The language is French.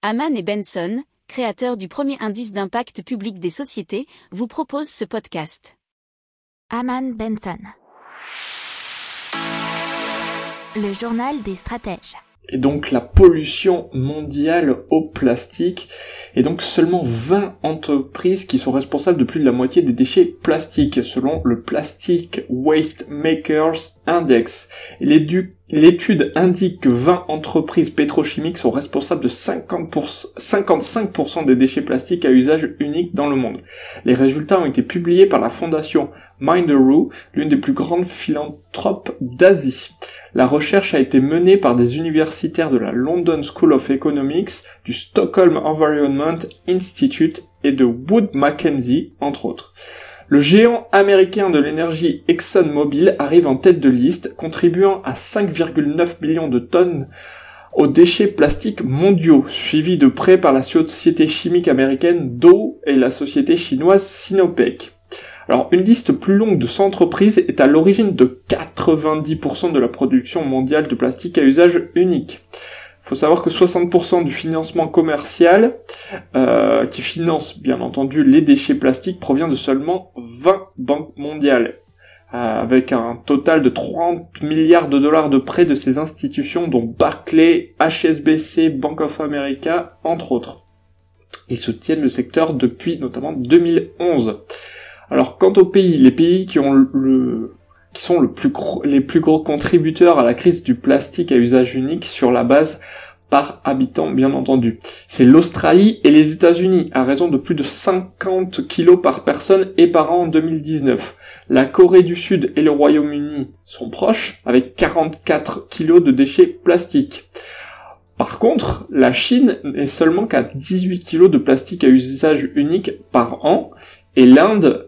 Haman et Benson, créateurs du premier indice d'impact public des sociétés, vous proposent ce podcast. Haman Benson. Le journal des stratèges. Et donc la pollution mondiale au plastique. Et donc seulement 20 entreprises qui sont responsables de plus de la moitié des déchets plastiques, selon le Plastic Waste Makers Index. L'étude indique que 20 entreprises pétrochimiques sont responsables de 50%, 55% des déchets plastiques à usage unique dans le monde. Les résultats ont été publiés par la fondation Minderoo, l'une des plus grandes philanthropes d'Asie. La recherche a été menée par des universitaires de la London School of Economics, du Stockholm Environment Institute et de Wood Mackenzie, entre autres. Le géant américain de l'énergie ExxonMobil arrive en tête de liste, contribuant à 5,9 millions de tonnes aux déchets plastiques mondiaux, suivi de près par la société chimique américaine Dow et la société chinoise Sinopec. Alors, une liste plus longue de 100 entreprises est à l'origine de 90% de la production mondiale de plastique à usage unique. Faut savoir que 60% du financement commercial, euh, qui finance bien entendu les déchets plastiques, provient de seulement 20 banques mondiales, avec un total de 30 milliards de dollars de prêts de ces institutions, dont Barclay, HSBC, Bank of America, entre autres. Ils soutiennent le secteur depuis notamment 2011. Alors quant aux pays, les pays qui ont le qui sont les plus gros contributeurs à la crise du plastique à usage unique sur la base par habitant bien entendu. C'est l'Australie et les États-Unis à raison de plus de 50 kilos par personne et par an en 2019. La Corée du Sud et le Royaume-Uni sont proches avec 44 kilos de déchets plastiques. Par contre, la Chine n'est seulement qu'à 18 kilos de plastique à usage unique par an et l'Inde